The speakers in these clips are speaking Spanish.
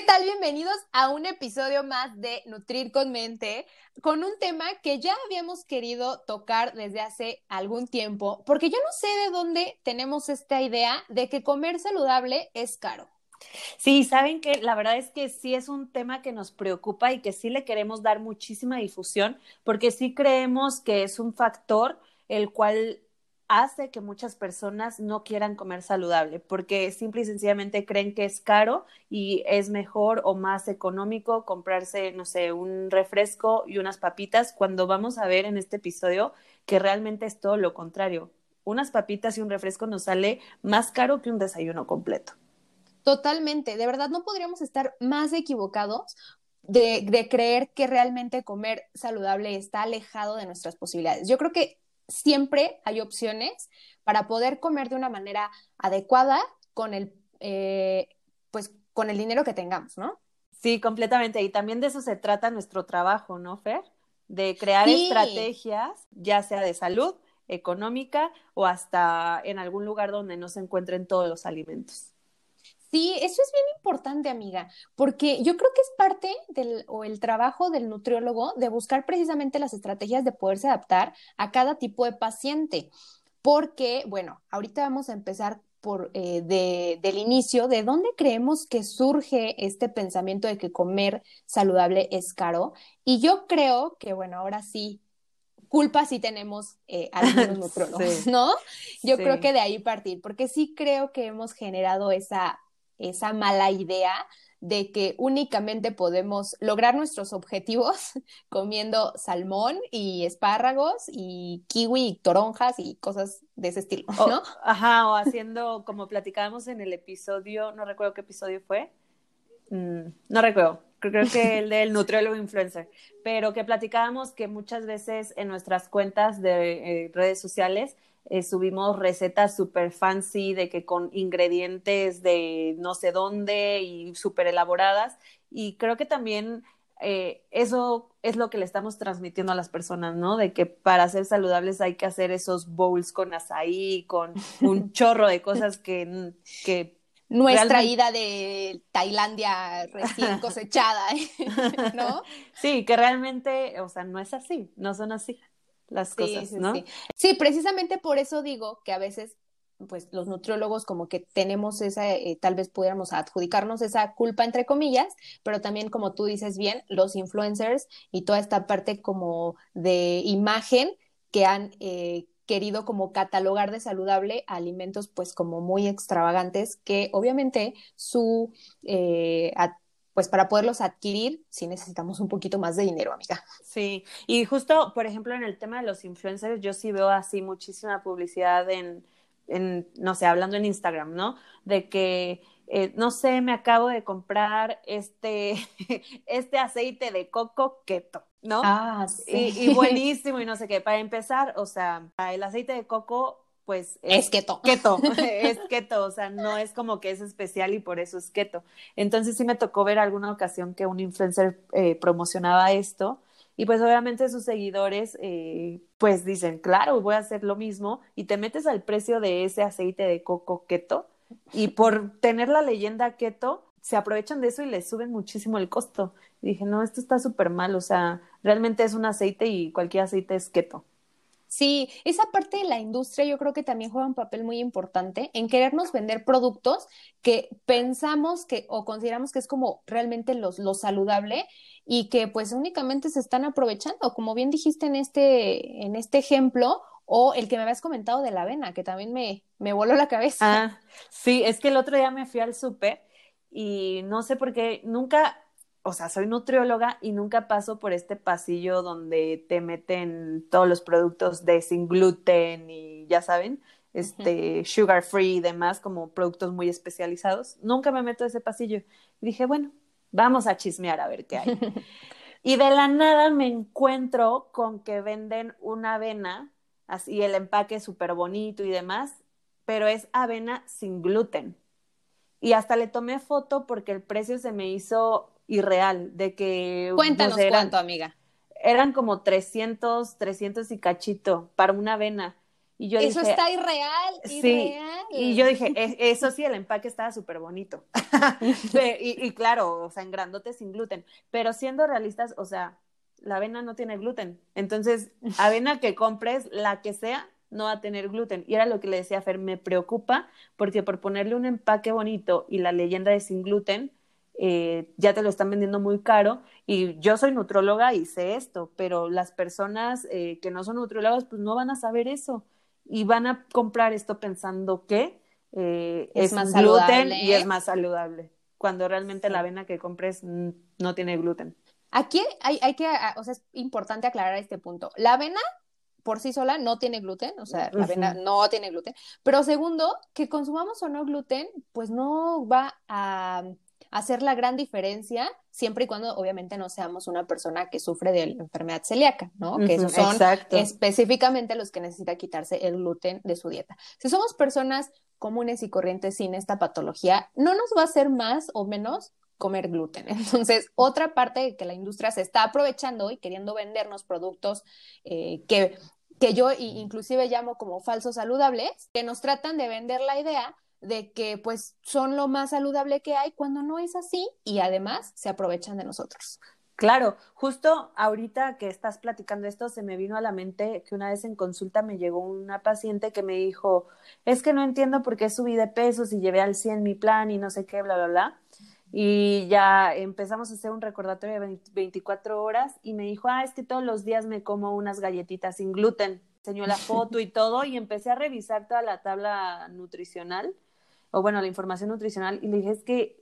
¿Qué tal? Bienvenidos a un episodio más de Nutrir con Mente, con un tema que ya habíamos querido tocar desde hace algún tiempo, porque yo no sé de dónde tenemos esta idea de que comer saludable es caro. Sí, saben que la verdad es que sí es un tema que nos preocupa y que sí le queremos dar muchísima difusión, porque sí creemos que es un factor el cual hace que muchas personas no quieran comer saludable porque simple y sencillamente creen que es caro y es mejor o más económico comprarse, no sé, un refresco y unas papitas cuando vamos a ver en este episodio que realmente es todo lo contrario. Unas papitas y un refresco nos sale más caro que un desayuno completo. Totalmente, de verdad no podríamos estar más equivocados de, de, creer que realmente comer saludable está alejado de nuestras posibilidades. Yo creo que siempre hay opciones para poder comer de una manera adecuada con el, eh, pues, con el dinero que tengamos, ¿no? Sí, completamente. Y también de eso se trata nuestro trabajo, ¿no, Fer? De crear estrategias, ya sea de salud, económica o hasta en algún lugar donde no se encuentren todos los alimentos. Sí, eso es bien importante, amiga, porque yo creo que es parte del o el trabajo del nutriólogo de buscar precisamente las estrategias de poderse adaptar a cada tipo de paciente. Porque, bueno, ahorita vamos a empezar por eh, de, del inicio, de dónde creemos que surge este pensamiento de que comer saludable es caro. Y yo creo que, bueno, ahora sí, culpa sí tenemos eh, algunos nutriólogos, ¿no? Yo creo que de ahí partir, porque sí creo que hemos generado esa esa mala idea de que únicamente podemos lograr nuestros objetivos comiendo salmón y espárragos y kiwi y toronjas y cosas de ese estilo, ¿no? ajá, o haciendo, como platicábamos en el episodio, no recuerdo qué episodio fue, mm, no recuerdo, creo que el del nutriólogo influencer, pero que platicábamos que muchas veces en nuestras cuentas de eh, redes sociales eh, subimos recetas súper fancy de que con ingredientes de no sé dónde y súper elaboradas. Y creo que también eh, eso es lo que le estamos transmitiendo a las personas, ¿no? De que para ser saludables hay que hacer esos bowls con azaí, con un chorro de cosas que... que Nuestra ida de Tailandia recién cosechada, ¿no? Sí, que realmente, o sea, no es así, no son así las cosas, ¿no? Sí. precisamente por eso digo que a veces pues los nutriólogos como que tenemos esa, eh, tal vez pudiéramos adjudicarnos esa culpa entre comillas, pero también como tú dices bien, los influencers y toda esta parte como de imagen que han eh, querido como catalogar de saludable alimentos pues como muy extravagantes que obviamente su eh, pues para poderlos adquirir sí necesitamos un poquito más de dinero, amiga. Sí, y justo, por ejemplo, en el tema de los influencers, yo sí veo así muchísima publicidad en, en no sé, hablando en Instagram, ¿no? De que, eh, no sé, me acabo de comprar este, este aceite de coco keto. ¿No? Ah, sí. y buenísimo y no sé qué. Para empezar, o sea, el aceite de coco pues es, keto. Keto, es keto, o sea, no es como que es especial y por eso es keto. Entonces sí me tocó ver alguna ocasión que un influencer eh, promocionaba esto y pues obviamente sus seguidores eh, pues dicen, claro, voy a hacer lo mismo y te metes al precio de ese aceite de coco keto y por tener la leyenda keto se aprovechan de eso y le suben muchísimo el costo. Y dije, no, esto está súper mal, o sea, realmente es un aceite y cualquier aceite es keto. Sí, esa parte de la industria yo creo que también juega un papel muy importante en querernos vender productos que pensamos que o consideramos que es como realmente los, lo saludable y que pues únicamente se están aprovechando, como bien dijiste en este, en este ejemplo, o el que me habías comentado de la avena, que también me, me voló la cabeza. Ah, sí, es que el otro día me fui al súper y no sé por qué, nunca o sea, soy nutrióloga y nunca paso por este pasillo donde te meten todos los productos de sin gluten y ya saben, este, sugar free y demás, como productos muy especializados. Nunca me meto a ese pasillo. Y dije, bueno, vamos a chismear a ver qué hay. y de la nada me encuentro con que venden una avena, así el empaque súper bonito y demás, pero es avena sin gluten. Y hasta le tomé foto porque el precio se me hizo irreal, de que... Cuéntanos pues, cuánto, amiga. Eran como 300, 300 y cachito para una avena. Y yo eso está irreal, sí, Y yo dije, e, eso sí, el empaque estaba súper bonito. y, y, claro, o sea, en grandote sin gluten. Pero siendo realistas, o sea, la avena no tiene gluten. Entonces, avena que compres, la que sea, no va a tener gluten. Y era lo que le decía a Fer, me preocupa porque por ponerle un empaque bonito y la leyenda de sin gluten, eh, ya te lo están vendiendo muy caro. Y yo soy nutróloga y sé esto, pero las personas eh, que no son nutriólogas, pues no van a saber eso y van a comprar esto pensando que eh, es, más gluten y es más saludable, cuando realmente la avena que compres no tiene gluten. Aquí hay, hay que, o sea, es importante aclarar este punto. La avena por sí sola no tiene gluten, o sea, la avena no tiene gluten. Pero segundo, que consumamos o no gluten, pues no va a hacer la gran diferencia siempre y cuando obviamente no seamos una persona que sufre de enfermedad celíaca, ¿no? Que son específicamente los que necesita quitarse el gluten de su dieta. Si somos personas comunes y corrientes sin esta patología, no nos va a hacer más o menos comer gluten. Entonces, otra parte de que la industria se está aprovechando y queriendo vendernos productos eh, que, que yo inclusive llamo como falsos saludables, que nos tratan de vender la idea de que pues son lo más saludable que hay cuando no es así y además se aprovechan de nosotros. Claro, justo ahorita que estás platicando esto, se me vino a la mente que una vez en consulta me llegó una paciente que me dijo, es que no entiendo por qué subí de pesos y llevé al 100 mi plan y no sé qué, bla, bla, bla. Y ya empezamos a hacer un recordatorio de 24 horas y me dijo, ah, es que todos los días me como unas galletitas sin gluten. Enseñó la foto y todo y empecé a revisar toda la tabla nutricional o bueno, la información nutricional y le dije es que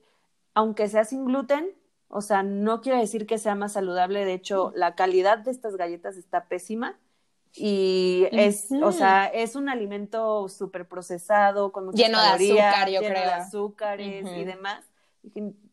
aunque sea sin gluten, o sea, no quiere decir que sea más saludable, de hecho, la calidad de estas galletas está pésima y es, o sea, es un alimento súper procesado, con mucha lleno de azúcar, yo lleno creo. de azúcares y demás.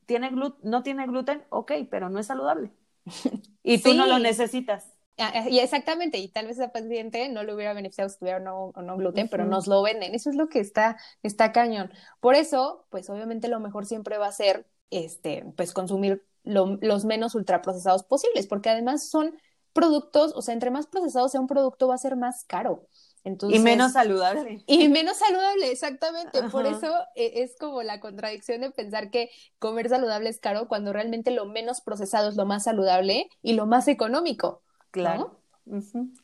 ¿Tiene no tiene gluten, ok, pero no es saludable. Y tú no lo necesitas. Ah, eh, y exactamente, y tal vez esa paciente no le hubiera beneficiado si tuviera o no, gluten, pero nos lo venden. Eso es lo que está, está cañón. Por eso, pues obviamente lo mejor siempre va a ser, este, pues consumir los menos ultraprocesados posibles, porque además son productos, o sea, entre más procesado sea un producto, va a ser más caro. Entonces, y menos saludable. Y menos saludable, exactamente. Por eso eh, es como la contradicción de pensar que comer saludable es caro cuando realmente lo menos procesado es lo más saludable y lo más económico. Claro.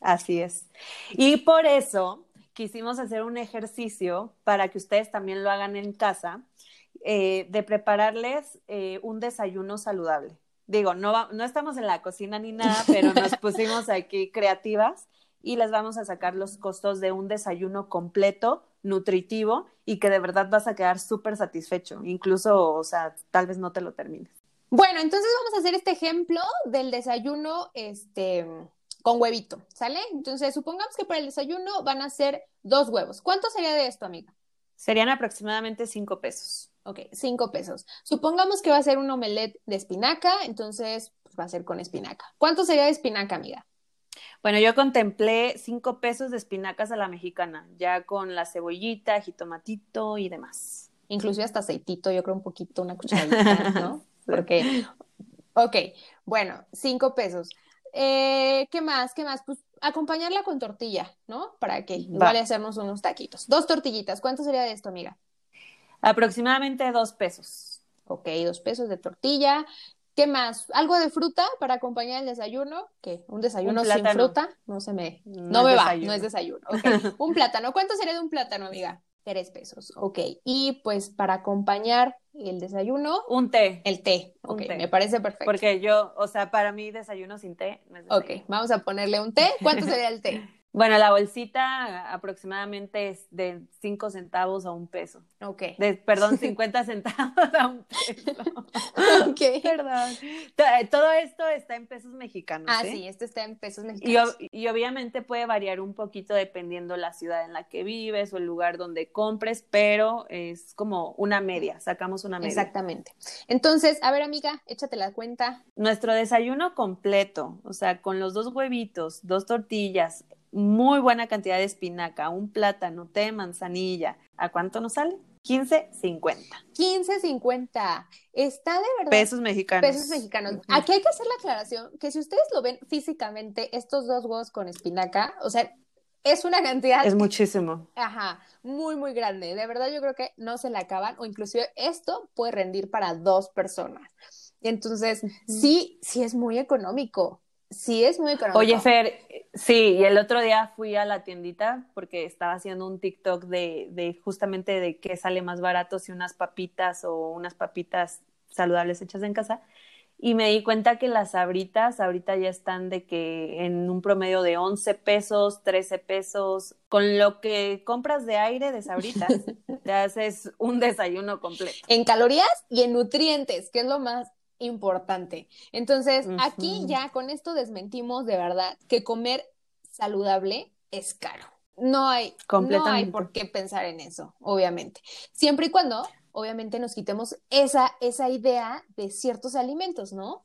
Así es. Y por eso quisimos hacer un ejercicio para que ustedes también lo hagan en casa, eh, de prepararles eh, un desayuno saludable. Digo, no, no estamos en la cocina ni nada, pero nos pusimos aquí creativas y les vamos a sacar los costos de un desayuno completo, nutritivo y que de verdad vas a quedar súper satisfecho. Incluso, o sea, tal vez no te lo termines. Bueno, entonces vamos a hacer este ejemplo del desayuno este, con huevito, ¿sale? Entonces, supongamos que para el desayuno van a ser dos huevos. ¿Cuánto sería de esto, amiga? Serían aproximadamente cinco pesos. Ok, cinco pesos. Supongamos que va a ser un omelette de espinaca, entonces pues, va a ser con espinaca. ¿Cuánto sería de espinaca, amiga? Bueno, yo contemplé cinco pesos de espinacas a la mexicana, ya con la cebollita, jitomatito y demás. Inclusive hasta aceitito, yo creo un poquito, una cucharadita, ¿no? Porque, ok, bueno, cinco pesos. Eh, ¿Qué más? ¿Qué más? Pues acompañarla con tortilla, ¿no? Para que vale hacernos unos taquitos. Dos tortillitas. ¿Cuánto sería de esto, amiga? Aproximadamente dos pesos. Ok, dos pesos de tortilla. ¿Qué más? ¿Algo de fruta para acompañar el desayuno? ¿Qué? ¿Un desayuno sin fruta? No se me... No, me va, no es desayuno. Ok, un plátano. ¿Cuánto sería de un plátano, amiga? Tres pesos, ok. Y pues para acompañar el desayuno. Un té. El té, ok, me parece perfecto. Porque yo, o sea, para mí desayuno sin té no es Ok, vamos a ponerle un té. ¿Cuánto sería el té? Bueno, la bolsita aproximadamente es de 5 centavos a un peso. Ok. De, perdón, 50 centavos a un peso. ok. Perdón. Todo esto está en pesos mexicanos. Ah, sí, esto está en pesos mexicanos. Y, obviamente puede variar un poquito dependiendo la ciudad en la que vives o el lugar donde compres, pero es como una media, sacamos una media. Exactamente. Entonces, a ver, amiga, échate la cuenta. Nuestro desayuno completo, o sea, con los dos huevitos, dos tortillas, muy buena cantidad de espinaca, un plátano, té, manzanilla, ¿a cuánto nos sale? 15.50. 15.50. Está de verdad. Pesos mexicanos. Pesos mexicanos. Aquí hay que hacer la aclaración que si ustedes lo ven físicamente, estos dos huevos con espinaca, o sea, es una cantidad. Es muchísimo. Ajá, muy, muy grande. De verdad, yo creo que no se la acaban, o inclusive esto puede rendir para dos personas. Entonces, sí, sí es muy económico. Sí es muy económico. Oye, Fer, sí, y el otro día fui a la tiendita porque estaba haciendo un TikTok de, de justamente de qué sale más barato si unas papitas o unas papitas saludables hechas en casa. Y me di cuenta que las abritas ahorita ya están de que en un promedio de 11 pesos, 13 pesos, con lo que compras de aire de sabritas, te haces un desayuno completo. En calorías y en nutrientes, que es lo más importante. Entonces, aquí ya con esto desmentimos de verdad que comer saludable es caro. No hay, no hay por qué pensar en eso, obviamente. Siempre y cuando, obviamente, nos quitemos esa, esa idea de ciertos alimentos, ¿no?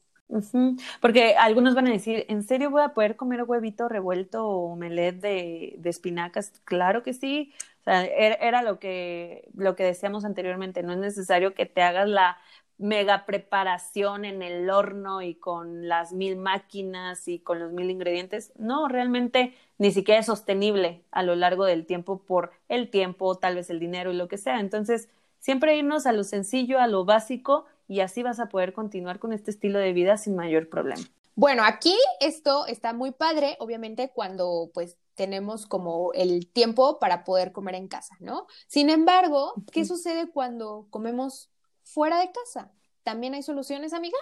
Porque algunos van a decir, ¿en serio voy a poder comer huevito revuelto o omelette de, de espinacas? Claro que sí. O sea, era, era, lo que, lo que decíamos anteriormente. No es necesario que te hagas la mega preparación en el horno y con las mil máquinas y con los mil ingredientes. No, realmente ni siquiera es sostenible a lo largo del tiempo por el tiempo, tal vez el dinero y lo que sea. Entonces, siempre irnos a lo sencillo, a lo básico y así vas a poder continuar con este estilo de vida sin mayor problema. Bueno, aquí esto está muy padre, obviamente, cuando pues tenemos como el tiempo para poder comer en casa, ¿no? Sin embargo, ¿qué sucede cuando comemos fuera de casa. ¿También hay soluciones, amiga?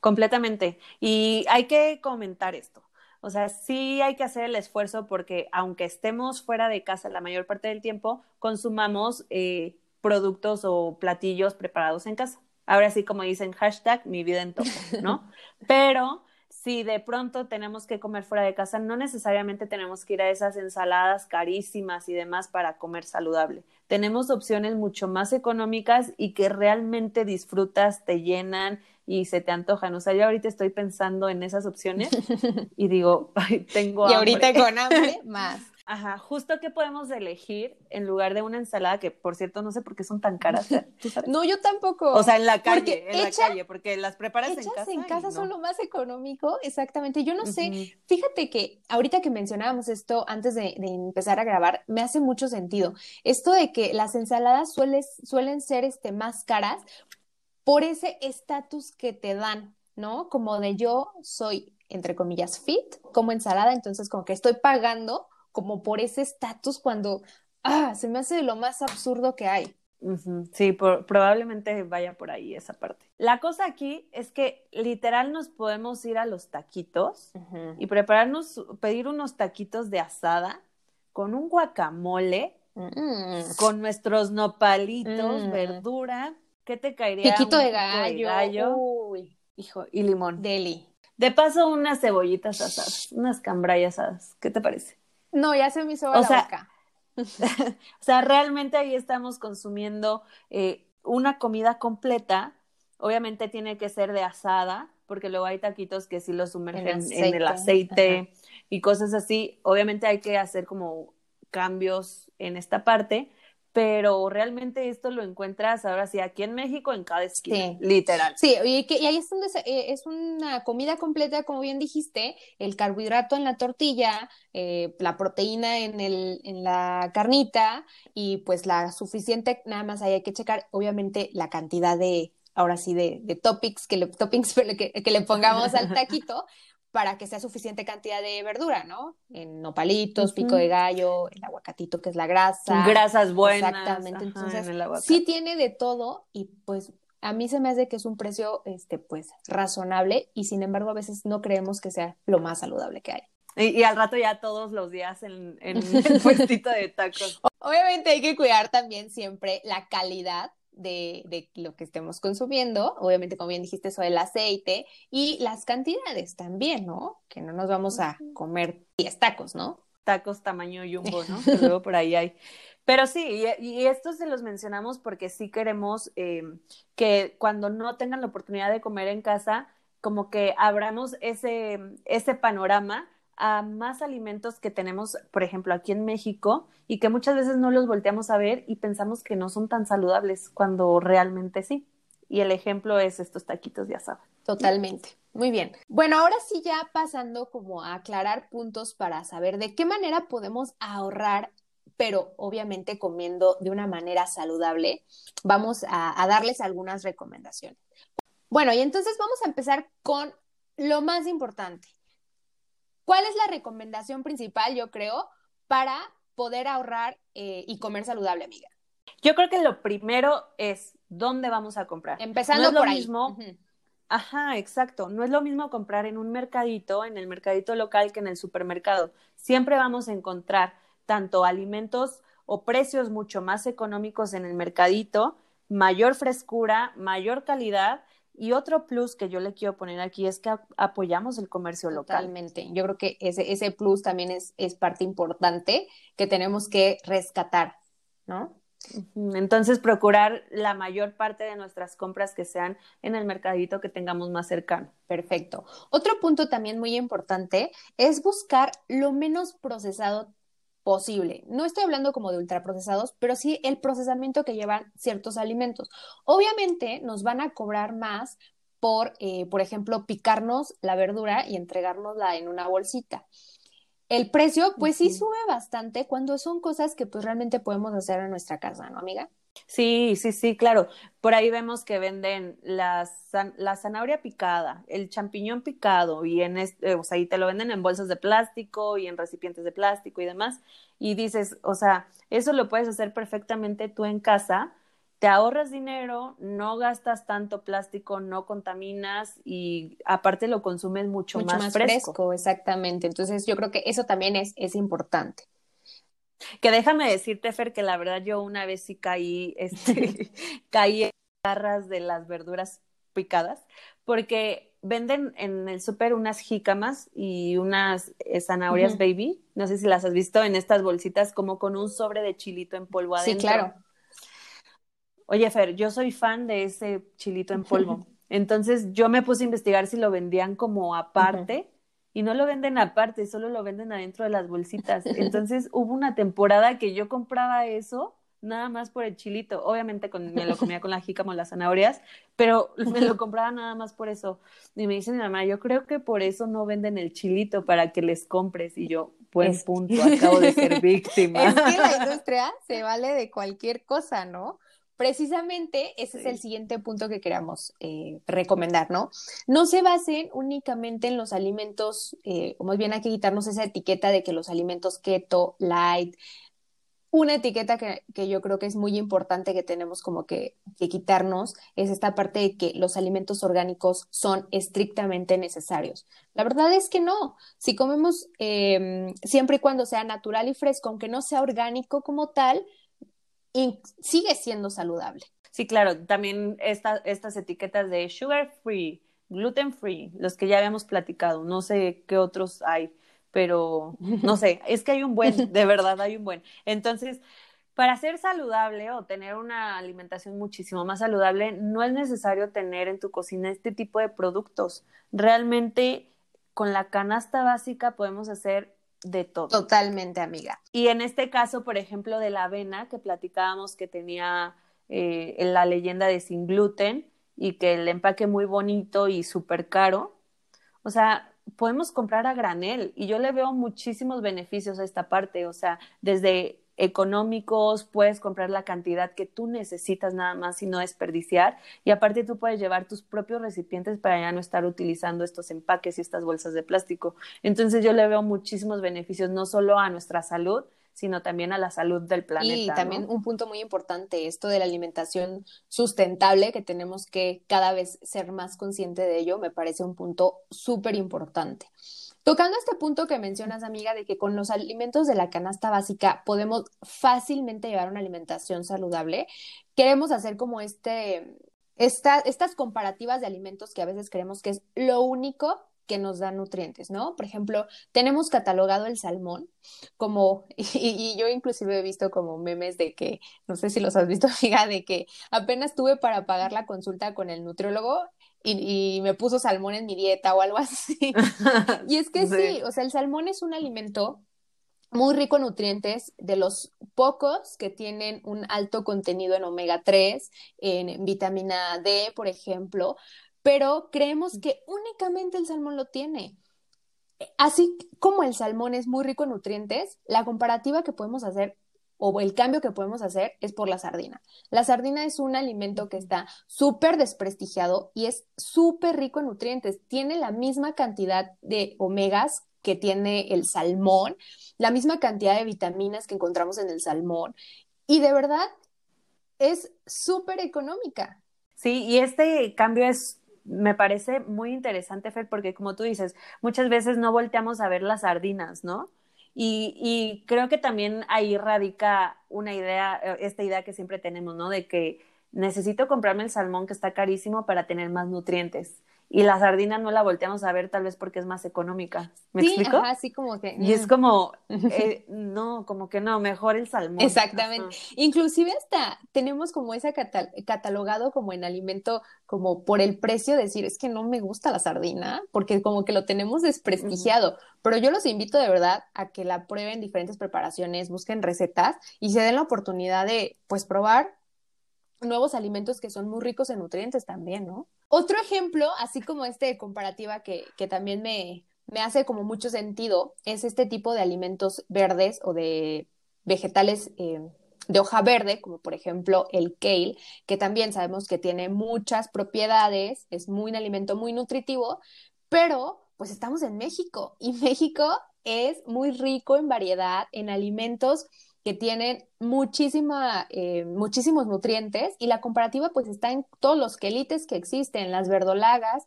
Completamente. Y hay que comentar esto. O sea, sí hay que hacer el esfuerzo porque aunque estemos fuera de casa la mayor parte del tiempo, consumamos eh, productos o platillos preparados en casa. Ahora sí, como dicen, hashtag mi vida en topo, ¿no? Pero si de pronto tenemos que comer fuera de casa, no necesariamente tenemos que ir a esas ensaladas carísimas y demás para comer saludable. Tenemos opciones mucho más económicas y que realmente disfrutas, te llenan y se te antojan. O sea, yo ahorita estoy pensando en esas opciones y digo, Ay, tengo hambre. Y ahorita con hambre, más. Ajá, justo que podemos elegir en lugar de una ensalada que, por cierto, no sé por qué son tan caras. No, yo tampoco. O sea, en la calle, en la calle, porque las preparas en casa. en casa son lo más económico, exactamente. Yo no sé, fíjate que ahorita que mencionábamos esto antes de, empezar a grabar, me hace mucho sentido. Esto de que las ensaladas suelen ser este, más caras por ese estatus que te dan, ¿no? Como de yo soy, entre comillas, fit, como ensalada, entonces como que estoy pagando como por ese estatus cuando, ah, se me hace lo más absurdo que hay. Sí, probablemente vaya por ahí esa parte. La cosa aquí es que literal nos podemos ir a los taquitos y prepararnos, pedir unos taquitos de asada con un guacamole, mm. con nuestros nopalitos, mm. verdura. ¿Qué te caería? Piquito de gallo. De gallo. Uy. Hijo, y limón. Deli. De paso, unas cebollitas asadas, unas cambrayas asadas. ¿Qué te parece? No, ya se me hizo la boca. o sea, realmente ahí estamos consumiendo eh, una comida completa. Obviamente tiene que ser de asada, porque luego hay taquitos que sí los sumergen en, el aceite y cosas así. Obviamente hay que hacer como cambios en esta parte, pero realmente esto lo encuentras ahora sí aquí en México en cada esquina, literal. Sí, y, que, y ahí es donde eh, es una comida completa, como bien dijiste, el carbohidrato en la tortilla, eh, la proteína en, el, en la carnita y pues la suficiente, nada más ahí hay que checar, obviamente, la cantidad de, ahora sí, de, de toppings, que le, toppings que, que le pongamos al taquito, para que sea suficiente cantidad de verdura, ¿no? En nopalitos, pico de gallo, el aguacatito que es la grasa. Grasas buenas. Exactamente. Entonces, sí tiene de todo y pues a mí se me hace que es un precio, este, pues, razonable y sin embargo a veces no creemos que sea lo más saludable que hay. Y, al rato ya todos los días en, en el puestito de tacos. Obviamente hay que cuidar también siempre la calidad de, lo que estemos consumiendo, obviamente como bien dijiste eso del aceite y las cantidades también, ¿no? Que no nos vamos a comer 10 tacos, ¿no? Tacos tamaño jumbo, ¿no? Que luego por ahí hay. Pero sí, y, esto se los mencionamos porque sí queremos eh, que cuando no tengan la oportunidad de comer en casa, como que abramos ese, ese panorama a más alimentos que tenemos, por ejemplo, aquí en México y que muchas veces no los volteamos a ver y pensamos que no son tan saludables cuando realmente sí. Y el ejemplo es estos taquitos de asado. Totalmente. Muy bien. Bueno, ahora sí ya pasando como a aclarar puntos para saber de qué manera podemos ahorrar, pero obviamente comiendo de una manera saludable, vamos a, a darles algunas recomendaciones. Bueno, y entonces vamos a empezar con lo más importante, ¿Cuál es la recomendación principal, yo creo, para poder ahorrar eh, y comer saludable, amiga? Yo creo que lo primero es dónde vamos a comprar. Empezando por ahí. Mismo, Ajá, exacto. No es lo mismo comprar en un mercadito, en el mercadito local, que en el supermercado. Siempre vamos a encontrar tanto alimentos o precios mucho más económicos en el mercadito, mayor frescura, mayor calidad y otro plus que yo le quiero poner aquí es que apoyamos el comercio local. Totalmente. Yo creo que ese, ese plus también es, es parte importante que tenemos que rescatar, ¿no? Entonces, procurar la mayor parte de nuestras compras que sean en el mercadito que tengamos más cercano. Perfecto. Otro punto también muy importante es buscar lo menos procesado posible. No estoy hablando como de ultraprocesados, pero sí el procesamiento que llevan ciertos alimentos. Obviamente nos van a cobrar más por, eh, por ejemplo, picarnos la verdura y entregárnosla en una bolsita. El precio, pues sí sube bastante cuando son cosas que pues realmente podemos hacer en nuestra casa, ¿no, amiga? Sí, sí, sí, claro. Por ahí vemos que venden la, la zanahoria picada, el champiñón picado, y en este, o sea, te lo venden en bolsas de plástico y en recipientes de plástico y demás. Y dices, o sea, eso lo puedes hacer perfectamente tú en casa, te ahorras dinero, no gastas tanto plástico, no contaminas y aparte lo consumes mucho, más, fresco. Exactamente. Entonces yo creo que eso también es, es importante. Que déjame decirte, Fer, que la verdad yo una vez sí caí, este, caí en garras de las verduras picadas, porque venden en el súper unas jícamas y unas eh, zanahorias baby, no sé si las has visto en estas bolsitas como con un sobre de chilito en polvo adentro. Sí, claro. Oye, Fer, yo soy fan de ese chilito en polvo. Entonces yo me puse a investigar si lo vendían como aparte y no lo venden aparte, solo lo venden adentro de las bolsitas. Entonces hubo una temporada que yo compraba eso nada más por el chilito. Obviamente con, me lo comía con la jícama o las zanahorias, pero me lo compraba nada más por eso. Y me dice mi mamá, yo creo que por eso no venden el chilito para que les compres. Y yo, buen punto, acabo de ser víctima. Es que la industria se vale de cualquier cosa, ¿no? Precisamente ese es el siguiente punto que queramos eh, recomendar, ¿no? No se basen únicamente en los alimentos, eh, o más bien hay que quitarnos esa etiqueta de que los alimentos keto, light, una etiqueta que, que, yo creo que es muy importante que tenemos como que, que, quitarnos es esta parte de que los alimentos orgánicos son estrictamente necesarios. La verdad es que no. Si comemos eh, siempre y cuando sea natural y fresco, aunque no sea orgánico como tal, y sigue siendo saludable. Sí, claro, también estas etiquetas de sugar free, gluten free, los que ya habíamos platicado, no sé qué otros hay, pero no sé, es que hay un buen, de verdad hay un buen. Entonces, para ser saludable o tener una alimentación muchísimo más saludable, no es necesario tener en tu cocina este tipo de productos. Realmente, con la canasta básica podemos hacer de todo. Totalmente, amiga. Y en este caso, por ejemplo, de la avena, que platicábamos que tenía eh, la leyenda de sin gluten y que el empaque muy bonito y súper caro, o sea, podemos comprar a granel y yo le veo muchísimos beneficios a esta parte, o sea, desde económicos, puedes comprar la cantidad que tú necesitas nada más y no desperdiciar. Y aparte tú puedes llevar tus propios recipientes para ya no estar utilizando estos empaques y estas bolsas de plástico. Entonces yo le veo muchísimos beneficios, no solo a nuestra salud, sino también a la salud del planeta. Y también un punto muy importante, esto de la alimentación sustentable, que tenemos que cada vez ser más consciente de ello, me parece un punto súper importante. Tocando este punto que mencionas, amiga, de que con los alimentos de la canasta básica podemos fácilmente llevar una alimentación saludable, queremos hacer como este, estas comparativas de alimentos que a veces creemos que es lo único que nos da nutrientes, ¿no? Por ejemplo, tenemos catalogado el salmón como, y, y, yo inclusive he visto como memes de que, no sé si los has visto, amiga, de que apenas tuve para pagar la consulta con el nutriólogo y, me puso salmón en mi dieta o algo así. y es que sí. o sea, el salmón es un alimento muy rico en nutrientes, de los pocos que tienen un alto contenido en omega 3, en vitamina D, por ejemplo, pero creemos que únicamente el salmón lo tiene. Así como el salmón es muy rico en nutrientes, la comparativa que podemos hacer o el cambio que podemos hacer es por la sardina. La sardina es un alimento que está súper desprestigiado y es súper rico en nutrientes. Tiene la misma cantidad de omegas que tiene el salmón, la misma cantidad de vitaminas que encontramos en el salmón y de verdad es súper económica. Sí, y este cambio es me parece muy interesante, Fer, porque como tú dices, muchas veces no volteamos a ver las sardinas, ¿no? Y, y creo que también ahí radica una idea, eh, esta idea que siempre tenemos, ¿no? De que necesito comprarme el salmón que está carísimo para tener más nutrientes y la sardina no la volteamos a ver tal vez porque es más económica. ¿Me sí, explico? Ajá, como que. Y es mm. como, eh, no, como que no, mejor el salmón. Exactamente. Inclusive hasta tenemos como esa catalogado como en alimento, como por el precio, decir, es que no me gusta la sardina, porque como que lo tenemos desprestigiado. Pero yo los invito de verdad a que la prueben diferentes preparaciones, busquen recetas y se den la oportunidad de, pues, probar nuevos alimentos que son muy ricos en nutrientes también, ¿no? Otro ejemplo, así como este de comparativa que, que también me, me hace como mucho sentido, es este tipo de alimentos verdes o de vegetales eh, de hoja verde, como por ejemplo el kale, que también sabemos que tiene muchas propiedades, es muy un alimento muy nutritivo, pero pues estamos en México y México es muy rico en variedad, en alimentos que tienen muchísima, eh, muchísimos nutrientes y la comparativa pues está en todos los quelites que existen, las verdolagas,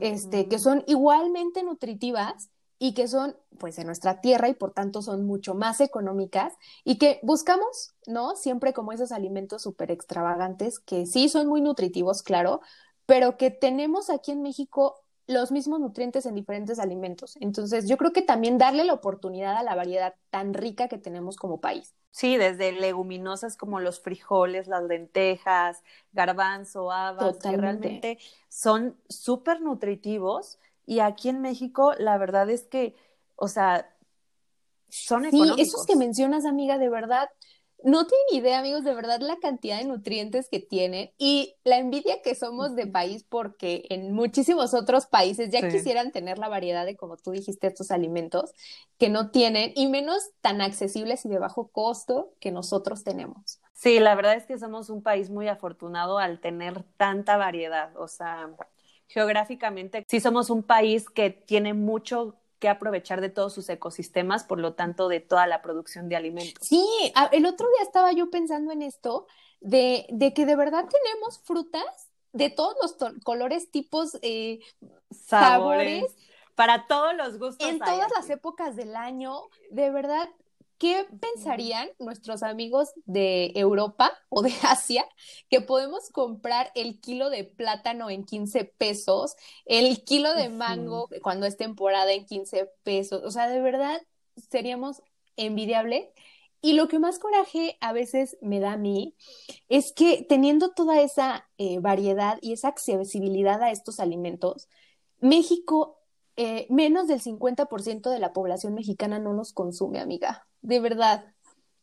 este, que son igualmente nutritivas y que son pues en nuestra tierra y por tanto son mucho más económicas y que buscamos, ¿no? Siempre como esos alimentos súper extravagantes que sí son muy nutritivos, claro, pero que tenemos aquí en México los mismos nutrientes en diferentes alimentos. Entonces, yo creo que también darle la oportunidad a la variedad tan rica que tenemos como país. Sí, desde leguminosas como los frijoles, las lentejas, garbanzo, habas, que realmente son súper nutritivos. Y aquí en México, la verdad es que, o sea, son económicos. Sí, esos que mencionas, amiga, de verdad, no tienen idea, amigos, de verdad la cantidad de nutrientes que tienen y la envidia que somos de país porque en muchísimos otros países ya quisieran tener la variedad de, como tú dijiste, estos alimentos que no tienen y menos tan accesibles y de bajo costo que nosotros tenemos. Sí, la verdad es que somos un país muy afortunado al tener tanta variedad, o sea, geográficamente sí somos un país que tiene mucho que aprovechar de todos sus ecosistemas, por lo tanto, de toda la producción de alimentos. Sí, el otro día estaba yo pensando en esto, de, de que de verdad tenemos frutas de todos los colores, tipos, eh, sabores, Para todos los gustos. En todas las épocas del año, de verdad, ¿Qué pensarían nuestros amigos de Europa o de Asia que podemos comprar el kilo de plátano en 15 pesos, el kilo de mango cuando es temporada en 15 pesos? O sea, de verdad seríamos envidiables. Y lo que más coraje a veces me da a mí es que teniendo toda esa eh, variedad y esa accesibilidad a estos alimentos, México, eh, menos del 50% de la población mexicana no los consume, amiga de verdad.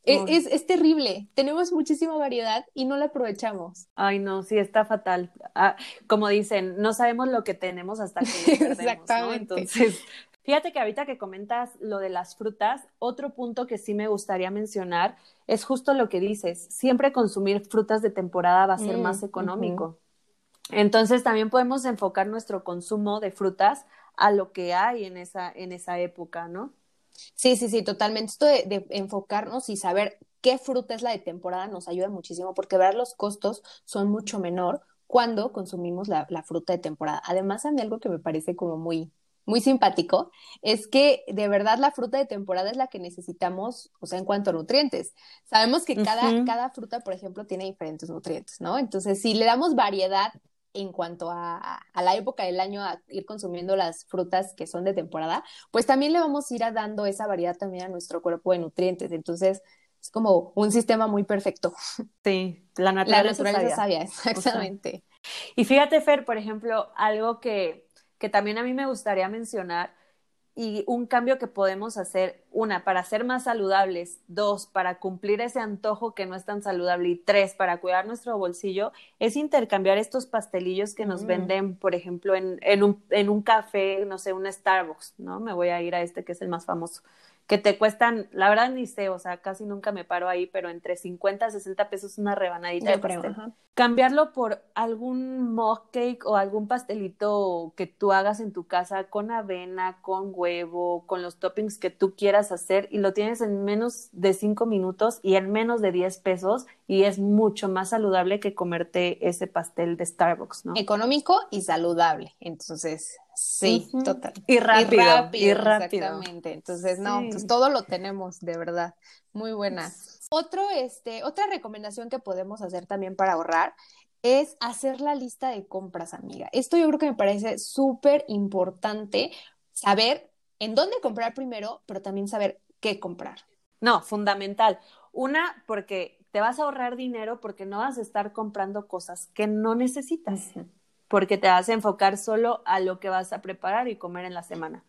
E, es, es, terrible. Tenemos muchísima variedad y no la aprovechamos. Ay, no, sí, está fatal. Ah, como dicen, no sabemos lo que tenemos hasta que perdemos, Exactamente. Entonces, fíjate que ahorita que comentas lo de las frutas, otro punto que sí me gustaría mencionar es justo lo que dices. Siempre consumir frutas de temporada va a ser más mm, económico. Entonces, también podemos enfocar nuestro consumo de frutas a lo que hay en esa, en esa época, ¿no? Sí, sí, sí, totalmente. Esto de, enfocarnos y saber qué fruta es la de temporada nos ayuda muchísimo porque ver los costos son mucho menor cuando consumimos la, fruta de temporada. Además, a mí algo que me parece como muy, muy simpático es que de verdad la fruta de temporada es la que necesitamos, o sea, en cuanto a nutrientes. Sabemos que cada, cada fruta, por ejemplo, tiene diferentes nutrientes, ¿no? Entonces, si le damos variedad en cuanto a, la época del año a ir consumiendo las frutas que son de temporada, pues también le vamos a ir dando esa variedad también a nuestro cuerpo de nutrientes. Entonces, es como un sistema muy perfecto. Sí, la naturaleza, la naturaleza sabia. exactamente. Y fíjate, Fer, por ejemplo, algo que, que también a mí me gustaría mencionar y un cambio que podemos hacer, una, para ser más saludables, dos, para cumplir ese antojo que no es tan saludable y tres, para cuidar nuestro bolsillo, es intercambiar estos pastelillos que nos Mm. venden, por ejemplo, en, en, un, en un café, no sé, un Starbucks, ¿no? Me voy a ir a este que es el más famoso, que te cuestan, la verdad ni sé, o sea, casi nunca me paro ahí, pero entre 50 a 60 pesos una rebanadita Yo de pastel cambiarlo por algún mug cake o algún pastelito que tú hagas en tu casa con avena, con huevo, con los toppings que tú quieras hacer y lo tienes en menos de cinco minutos y en menos de 10 pesos y es mucho más saludable que comerte ese pastel de Starbucks, ¿no? Económico y saludable. Entonces, sí, total. Y rápido, y rápido, rápido. Exactamente. Entonces, no, Sí. pues todo lo tenemos, de verdad. Muy buena. Otro, este, otra recomendación que podemos hacer también para ahorrar es hacer la lista de compras, amiga. Esto yo creo que me parece súper importante saber en dónde comprar primero, pero también saber qué comprar. No, fundamental. Una, porque te vas a ahorrar dinero porque no vas a estar comprando cosas que no necesitas. Porque te vas a enfocar solo a lo que vas a preparar y comer en la semana.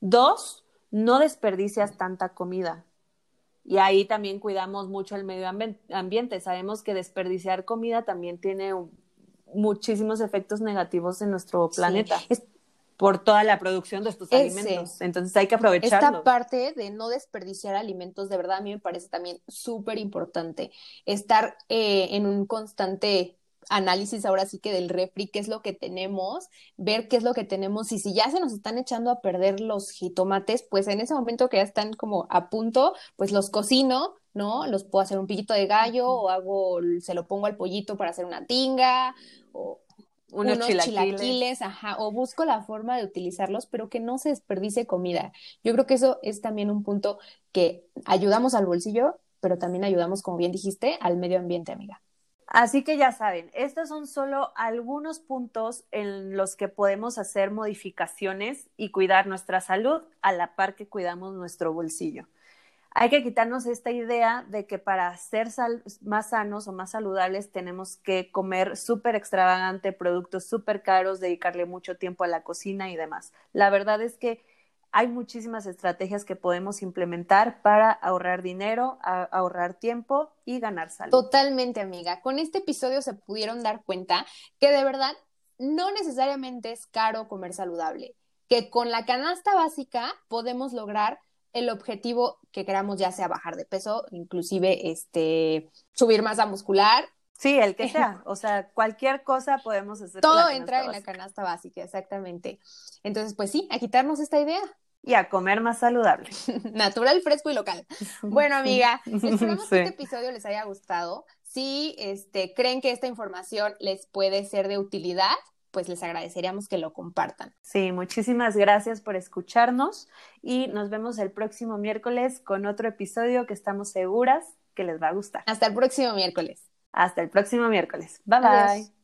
Dos, no desperdicias tanta comida. Y ahí también cuidamos mucho el medio ambi- ambiente. Sabemos que desperdiciar comida también tiene muchísimos efectos negativos en nuestro Sí. planeta es por toda la producción de estos Ese. alimentos. Entonces hay que aprovecharlo. Esta parte de no desperdiciar alimentos, de verdad, a mí me parece también súper importante. Estar eh, en un constante análisis ahora sí que del refri, qué es lo que tenemos, ver qué es lo que tenemos y si ya se nos están echando a perder los jitomates, pues en ese momento que ya están como a punto, pues los cocino, ¿no? Los puedo hacer un piquito de gallo o hago, se lo pongo al pollito para hacer una tinga o Unos, unos chilaquiles. chilaquiles, ajá, o busco la forma de utilizarlos, pero que no se desperdicie comida. Yo creo que eso es también un punto que ayudamos al bolsillo, pero también ayudamos, como bien dijiste, al medio ambiente, amiga. Así que ya saben, estos son solo algunos puntos en los que podemos hacer modificaciones y cuidar nuestra salud a la par que cuidamos nuestro bolsillo. Hay que quitarnos esta idea de que para ser más sanos o más saludables tenemos que comer súper extravagante, productos súper caros, dedicarle mucho tiempo a la cocina y demás. La verdad es que hay muchísimas estrategias que podemos implementar para ahorrar dinero, ahorrar tiempo y ganar salud. Totalmente, amiga. Con este episodio se pudieron dar cuenta que de verdad no necesariamente es caro comer saludable, que con la canasta básica podemos lograr el objetivo que queramos, ya sea bajar de peso, inclusive este subir masa muscular, Sí, el que sea. O sea, cualquier cosa podemos hacer. todo entra en la canasta básica, exactamente. Entonces, pues sí, a quitarnos esta idea. Y a comer más saludable. Natural, fresco y local. Bueno, amiga, esperamos Sí. que este episodio les haya gustado. Si este, creen que esta información les puede ser de utilidad, pues les agradeceríamos que lo compartan. Sí, muchísimas gracias por escucharnos y nos vemos el próximo miércoles con otro episodio que estamos seguras que les va a gustar. Hasta el próximo miércoles. Hasta el próximo miércoles. Bye Adiós. bye.